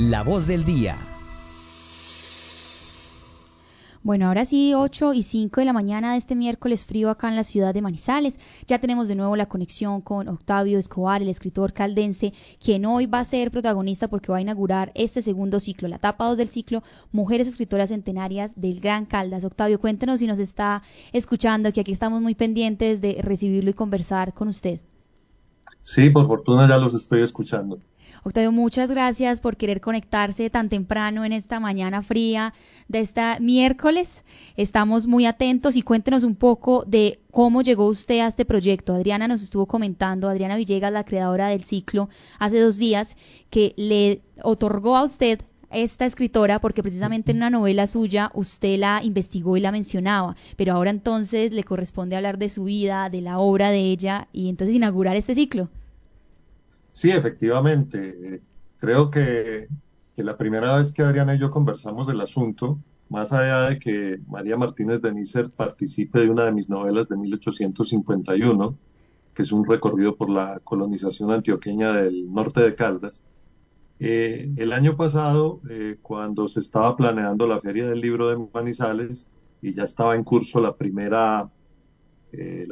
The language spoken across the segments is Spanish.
la voz del día. Bueno, ahora sí, 8 y 5 de la mañana de este miércoles frío acá en la ciudad de Manizales. Ya tenemos de nuevo la conexión con Octavio Escobar, el escritor caldense, quien hoy va a ser protagonista porque va a inaugurar este segundo ciclo, la etapa 2 del ciclo Mujeres Escritoras Centenarias del Gran Caldas. Octavio, cuéntenos si nos está escuchando, que aquí estamos muy pendientes de recibirlo y conversar con usted. Sí, por fortuna ya los estoy escuchando. Octavio, muchas gracias por querer conectarse tan temprano en esta mañana fría de esta miércoles. Estamos muy atentos y cuéntenos un poco de cómo llegó usted a este proyecto. Adriana nos estuvo comentando, Adriana Villegas, la creadora del ciclo, hace dos días, que le otorgó a usted esta escritora porque precisamente en una novela suya usted la investigó y la mencionaba, pero ahora entonces le corresponde hablar de su vida, de la obra de ella y entonces inaugurar este ciclo. Sí, efectivamente. Creo que, la primera vez que Adriana y yo conversamos del asunto, más allá de que María Martínez de Nícer participe de una de mis novelas de 1851, que es un recorrido por la colonización antioqueña del norte de Caldas, eh, el año pasado, eh, cuando se estaba planeando la Feria del Libro de Manizales y ya estaba en curso la primera, eh,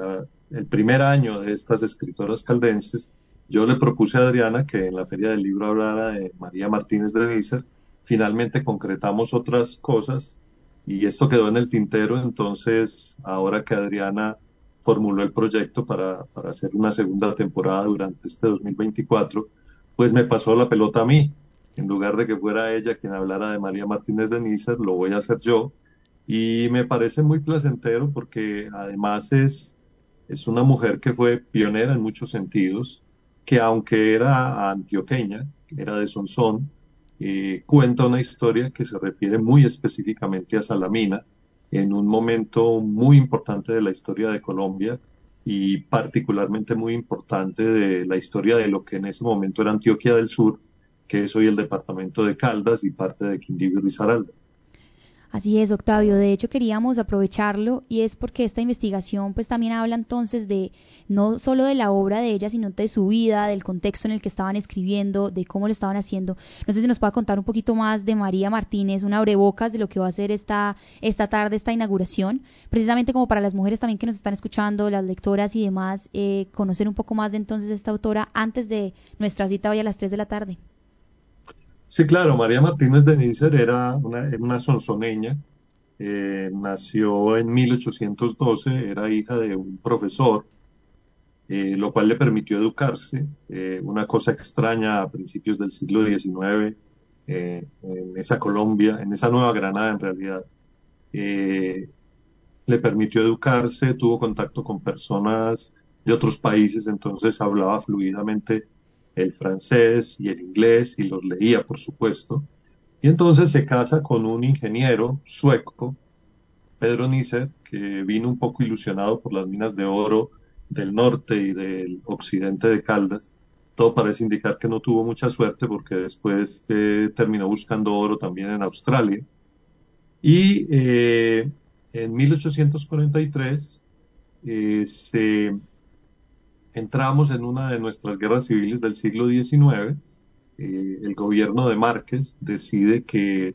el primer año de estas escritoras caldenses, yo le propuse a Adriana que en la Feria del Libro hablara de María Martínez de Nícer. Finalmente concretamos otras cosas y esto quedó en el tintero. Entonces, ahora que Adriana formuló el proyecto para, para hacer una segunda temporada durante este 2024, pues me pasó la pelota a mí. En lugar de que fuera ella quien hablara de María Martínez de Nícer, lo voy a hacer yo. Y me parece muy placentero porque además es, es una mujer que fue pionera en muchos sentidos que aunque era antioqueña, era de Sonsón, eh, cuenta una historia que se refiere muy específicamente a Salamina, en un momento muy importante de la historia de Colombia y particularmente muy importante de la historia de lo que en ese momento era Antioquia del Sur, que es hoy el departamento de Caldas y parte de Quindío y Risaralda. Así es, Octavio. De hecho, queríamos aprovecharlo y es porque esta investigación pues también habla entonces de no solo de la obra de ella, sino de su vida, del contexto en el que estaban escribiendo, de cómo lo estaban haciendo. No sé si nos puede contar un poquito más de María Martínez, una abrebocas de lo que va a ser esta, esta tarde, esta inauguración, precisamente como para las mujeres también que nos están escuchando, las lectoras y demás, eh, conocer un poco más de entonces esta autora antes de nuestra cita hoy a las 3 de la tarde. Sí, claro, María Martínez de Nícer era una, una sonsoneña, eh, nació en 1812, era hija de un profesor, eh, lo cual le permitió educarse, eh, una cosa extraña a principios del siglo XIX, en esa Colombia, en esa Nueva Granada en realidad. le permitió educarse, tuvo contacto con personas de otros países, entonces hablaba fluidamente el francés y el inglés y los leía, por supuesto. Y entonces se casa con un ingeniero sueco, Pedro Nisser, que vino un poco ilusionado por las minas de oro del norte y del occidente de Caldas. Todo parece indicar que no tuvo mucha suerte porque después eh, terminó buscando oro también en Australia. Y eh, en 1843 eh, se entramos en una de nuestras guerras civiles del siglo XIX. Eh, el gobierno de Márquez decide que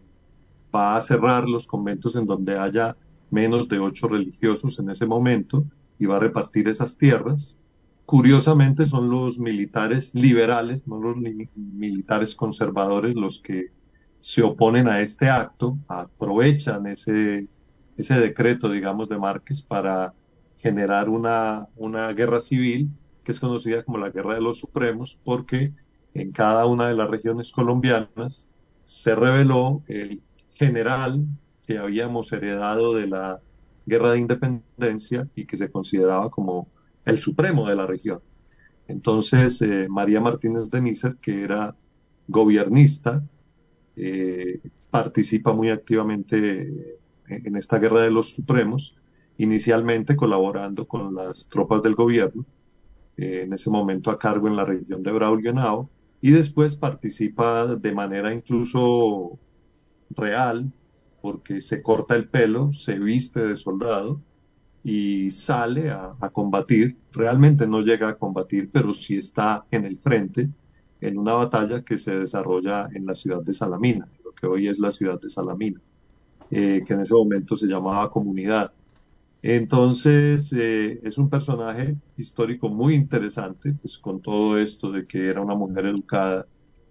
va a cerrar los conventos en donde haya menos de ocho religiosos en ese momento y va a repartir esas tierras. Curiosamente son los militares liberales, no los militares conservadores, los que se oponen a este acto, aprovechan ese, decreto, digamos, de Márquez para generar una guerra civil que es conocida como la Guerra de los Supremos, porque en cada una de las regiones colombianas se reveló el general que habíamos heredado de la Guerra de Independencia y que se consideraba como el supremo de la región. Entonces, eh, María Martínez de Nícer, que era gobiernista, eh, participa muy activamente en esta Guerra de los Supremos, inicialmente colaborando con las tropas del gobierno, en ese momento a cargo en la región de Braulio y después participa de manera incluso real, porque se corta el pelo, se viste de soldado y sale a, combatir. Realmente no llega a combatir, pero sí está en el frente en una batalla que se desarrolla en la ciudad de Salamina, lo que hoy es la ciudad de Salamina, eh, que en ese momento se llamaba Comunidad. Entonces, eh, es un personaje histórico muy interesante, pues con todo esto de que era una mujer educada,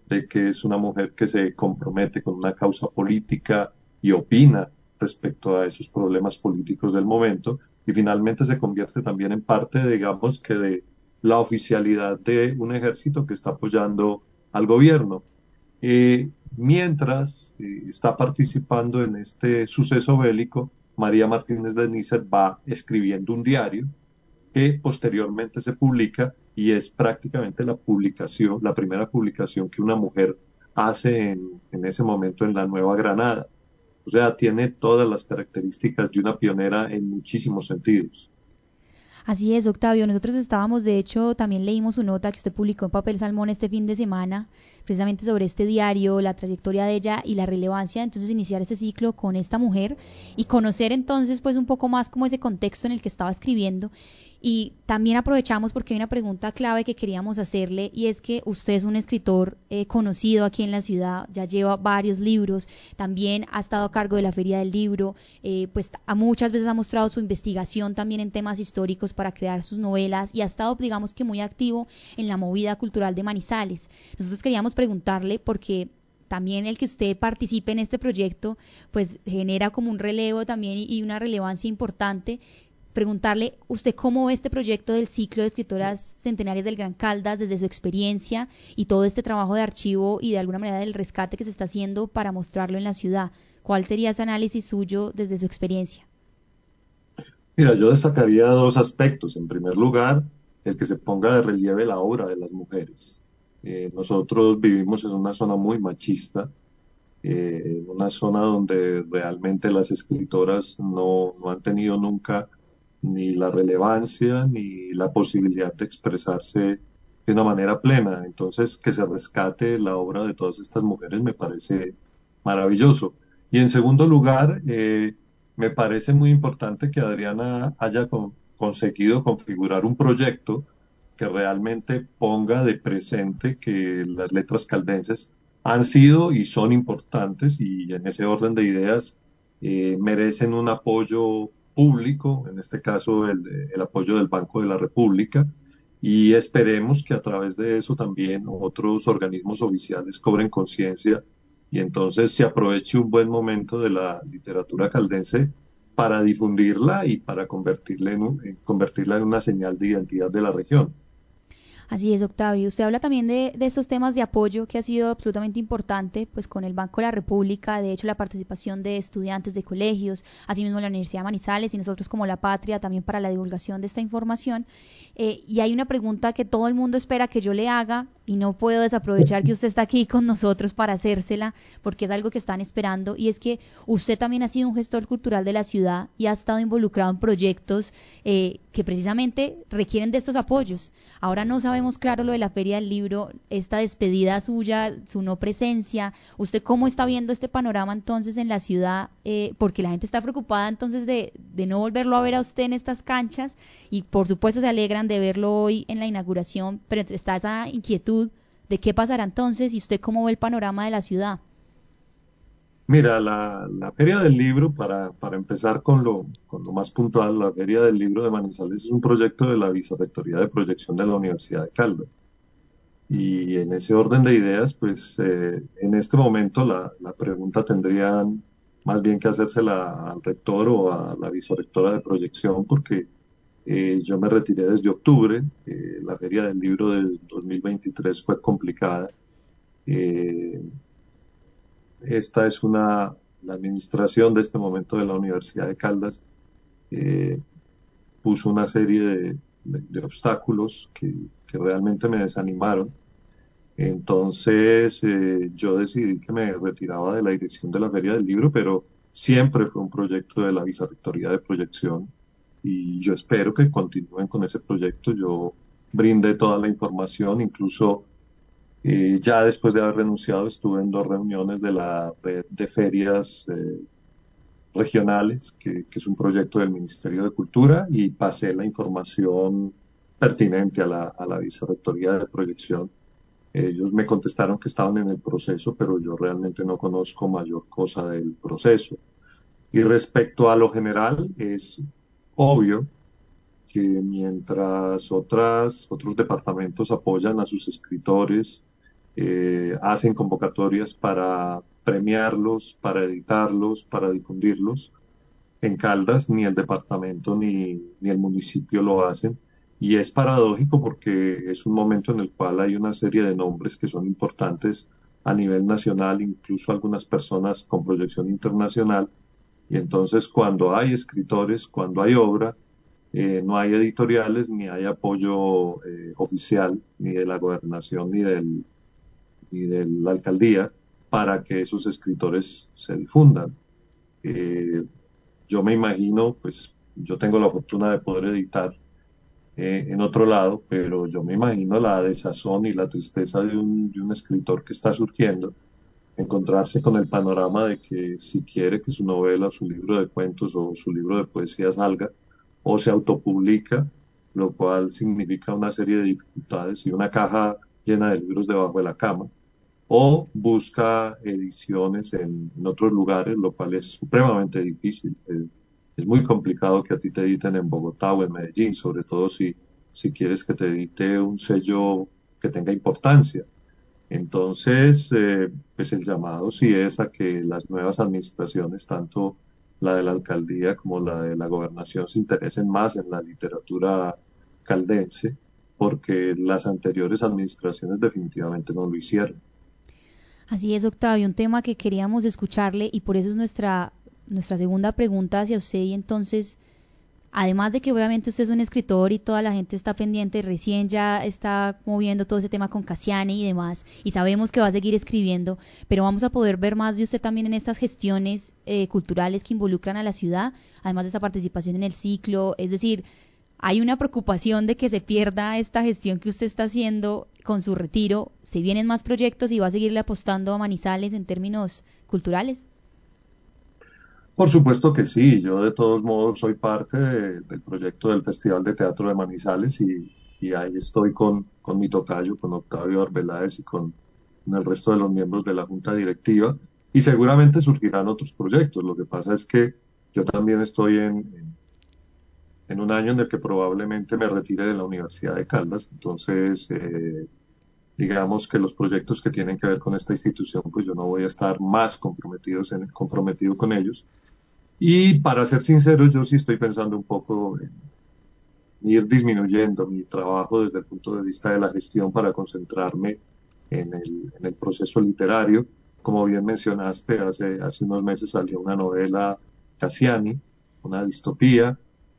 de que es una mujer que se compromete con una causa política y opina respecto a esos problemas políticos del momento, y finalmente se convierte también en parte, digamos, que de la oficialidad de un ejército que está apoyando al gobierno. Eh, mientras eh, está participando en este suceso bélico, María Martínez de Nícer va escribiendo un diario que posteriormente se publica y es prácticamente la publicación, la primera publicación que una mujer hace en, en ese momento en la Nueva Granada. O sea, tiene todas las características de una pionera en muchísimos sentidos. Así es, Octavio. Nosotros estábamos, de hecho, también leímos su nota que usted publicó en Papel Salmón este fin de semana, precisamente sobre este diario, la trayectoria de ella y la relevancia, entonces iniciar ese ciclo con esta mujer y conocer entonces pues un poco más como ese contexto en el que estaba escribiendo y también aprovechamos porque hay una pregunta clave que queríamos hacerle y es que usted es un escritor eh, conocido aquí en la ciudad, ya lleva varios libros, también ha estado a cargo de la Feria del Libro, eh, pues a muchas veces ha mostrado su investigación también en temas históricos para crear sus novelas y ha estado, digamos que muy activo en la movida cultural de Manizales. Nosotros queríamos preguntarle porque también el que usted participe en este proyecto, pues genera como un relevo también y una relevancia importante preguntarle usted cómo ve este proyecto del ciclo de escritoras centenarias del Gran Caldas desde su experiencia y todo este trabajo de archivo y de alguna manera del rescate que se está haciendo para mostrarlo en la ciudad. ¿Cuál sería ese análisis suyo desde su experiencia? Mira, yo destacaría dos aspectos. En primer lugar, el que se ponga de relieve la obra de las mujeres. Eh, nosotros vivimos en una zona muy machista, eh, una zona donde realmente las escritoras no han tenido nunca ni la relevancia ni la posibilidad de expresarse de una manera plena. Entonces, que se rescate la obra de todas estas mujeres me parece maravilloso. Y en segundo lugar, eh, me parece muy importante que Adriana haya conseguido configurar un proyecto que realmente ponga de presente que las letras caldenses han sido y son importantes y en ese orden de ideas eh, merecen un apoyo público, en este caso el, apoyo del Banco de la República, y esperemos que a través de eso también otros organismos oficiales cobren conciencia y entonces se aproveche un buen momento de la literatura caldense para difundirla y para convertirla en, convertirla en una señal de identidad de la región. Así es, Octavio. Usted habla también de, estos temas de apoyo que ha sido absolutamente importante, pues con el Banco de la República, de hecho la participación de estudiantes de colegios, asimismo la Universidad de Manizales y nosotros como La Patria también para la divulgación de esta información. Eh, y hay una pregunta que todo el mundo espera que yo le haga y no puedo desaprovechar que usted está aquí con nosotros para hacérsela porque es algo que están esperando y es que usted también ha sido un gestor cultural de la ciudad y ha estado involucrado en proyectos eh, que precisamente requieren de estos apoyos. Ahora no sabemos claro lo de la Feria del Libro, esta despedida suya, su no presencia. ¿Usted cómo está viendo este panorama entonces en la ciudad? Eh, porque la gente está preocupada entonces de, de no volverlo a ver a usted en estas canchas y por supuesto se alegran de verlo hoy en la inauguración, pero está esa inquietud de qué pasará entonces y usted cómo ve el panorama de la ciudad. Mira, la, Feria del Libro, para, para empezar con lo, con lo más puntual, la Feria del Libro de Manizales es un proyecto de la Vicerrectoría de Proyección de la Universidad de Caldas. Y en ese orden de ideas, pues eh, en este momento la, la pregunta tendría más bien que hacérsela al rector o a la vicerrectora de proyección, porque eh, yo me retiré desde octubre. Eh, la Feria del Libro del 2023 fue complicada. Eh, esta es una, la administración de este momento de la Universidad de Caldas eh, puso una serie de, obstáculos que, realmente me desanimaron. Entonces eh, yo decidí que me retiraba de la dirección de la Feria del Libro, pero siempre fue un proyecto de la Vicerrectoría de Proyección y yo espero que continúen con ese proyecto. Yo brindé toda la información, incluso eh, ya después de haber renunciado estuve en dos reuniones de la red de ferias eh, regionales, que, es un proyecto del Ministerio de Cultura, y pasé la información pertinente a la, a la Vicerrectoría de Proyección. Ellos me contestaron que estaban en el proceso, pero yo realmente no conozco mayor cosa del proceso. Y respecto a lo general, es obvio que mientras otras, otros departamentos apoyan a sus escritores, eh, hacen convocatorias para premiarlos, para editarlos, para difundirlos, en Caldas ni el departamento ni, ni el municipio lo hacen. Y es paradójico porque es un momento en el cual hay una serie de nombres que son importantes a nivel nacional, incluso algunas personas con proyección internacional. Y entonces cuando hay escritores, cuando hay obra, eh, no hay editoriales ni hay apoyo eh, oficial ni de la gobernación ni, del, ni de la alcaldía para que esos escritores se difundan. Eh, yo me imagino, pues yo tengo la fortuna de poder editar en otro lado, pero yo me imagino la desazón y la tristeza de un, de un escritor que está surgiendo, encontrarse con el panorama de que si quiere que su novela, su libro de cuentos o su libro de poesía salga, o se autopublica, lo cual significa una serie de dificultades y una caja llena de libros debajo de la cama, o busca ediciones en, otros lugares, lo cual es supremamente difícil. Es, muy complicado que a ti te editen en Bogotá o en Medellín, sobre todo si, si quieres que te edite un sello que tenga importancia. Entonces, eh, pues el llamado sí es a que las nuevas administraciones, tanto la de la alcaldía como la de la gobernación se interesen más en la literatura caldense, porque las anteriores administraciones definitivamente no lo hicieron. Así es, Octavio, un tema que queríamos escucharle y por eso es nuestra, nuestra segunda pregunta hacia usted y entonces Además de que obviamente usted es un escritor y toda la gente está pendiente, recién ya está moviendo todo ese tema con Cassiani y demás, y sabemos que va a seguir escribiendo, pero vamos a poder ver más de usted también en estas gestiones eh, culturales que involucran a la ciudad, además de esa participación en el ciclo, es decir, hay una preocupación de que se pierda esta gestión que usted está haciendo con su retiro, se vienen más proyectos y va a seguirle apostando a Manizales en términos culturales. Por supuesto que sí, yo de todos modos soy parte del proyecto del Festival de Teatro de Manizales y, ahí estoy con, con, mi tocayo, con Octavio Arbeláez y con, el resto de los miembros de la Junta Directiva y seguramente surgirán otros proyectos. Lo que pasa es que yo también estoy en, en, un año en el que probablemente me retire de la Universidad de Caldas, entonces eh, digamos que los proyectos que tienen que ver con esta institución, pues yo no voy a estar más comprometidos en, comprometido con ellos. Y para ser sincero, yo sí estoy pensando un poco en ir disminuyendo mi trabajo desde el punto de vista de la gestión para concentrarme en el, en el proceso literario. Como bien mencionaste, hace, hace unos meses salió una novela Cassiani, una distopía,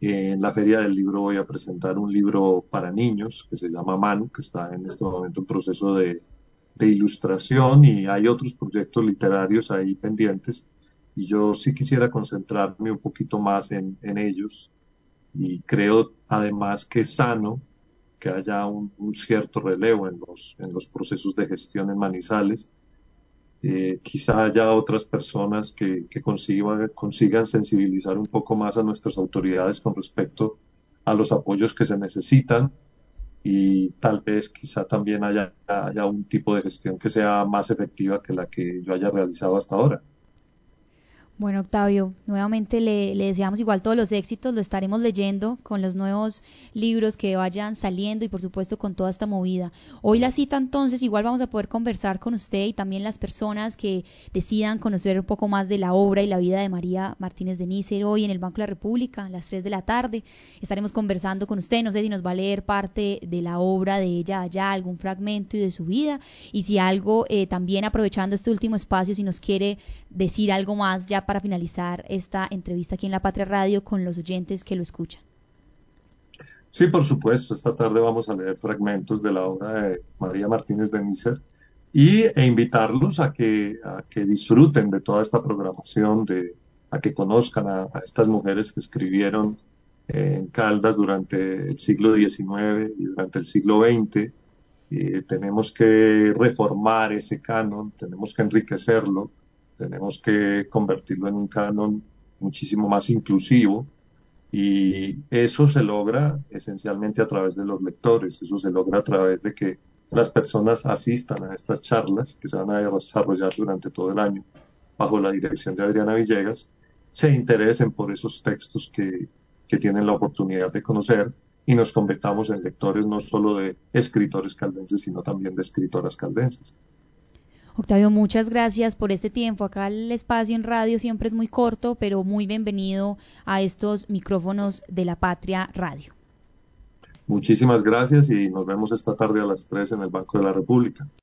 en la Feria del Libro voy a presentar un libro para niños que se llama Manu, que está en este momento en proceso de, ilustración y hay otros proyectos literarios ahí pendientes. Y yo sí quisiera concentrarme un poquito más en, ellos. Y creo además que es sano que haya un, cierto relevo en los, en los procesos de gestión en Manizales eh, quizá haya otras personas que, consigan, sensibilizar un poco más a nuestras autoridades con respecto a los apoyos que se necesitan y tal vez quizá también haya un tipo de gestión que sea más efectiva que la que yo haya realizado hasta ahora. Bueno, Octavio, nuevamente le, deseamos igual todos los éxitos, lo estaremos leyendo con los nuevos libros que vayan saliendo y por supuesto con toda esta movida. Hoy la cita entonces, igual vamos a poder conversar con usted y también las personas que decidan conocer un poco más de la obra y la vida de María Martínez de Nícer hoy en el Banco de la República a las 3 de la tarde. Estaremos conversando con usted, no sé si nos va a leer parte de la obra de ella allá, algún fragmento y de su vida y si algo eh, también aprovechando este último espacio, si nos quiere decir algo más ya para finalizar esta entrevista aquí en La Patria Radio con los oyentes que lo escuchan. Sí, por supuesto. Esta tarde vamos a leer fragmentos de la obra de María Martínez de Nícer y, e invitarlos a que, a que disfruten de toda esta programación, de, a que conozcan a, estas mujeres que escribieron en Caldas durante el siglo XIX y durante el siglo XX. tenemos que reformar ese canon, tenemos que enriquecerlo tenemos que convertirlo en un canon muchísimo más inclusivo y eso se logra esencialmente a través de los lectores, eso se logra a través de que las personas asistan a estas charlas que se van a desarrollar durante todo el año bajo la dirección de Adriana Villegas, se interesen por esos textos que, tienen la oportunidad de conocer y nos convertamos en lectores no solo de escritores caldenses, sino también de escritoras caldenses. Octavio, muchas gracias por este tiempo. Acá el espacio en radio siempre es muy corto, pero muy bienvenido a estos micrófonos de la Patria Radio. Muchísimas gracias y nos vemos esta tarde a las 3 en el Banco de la República.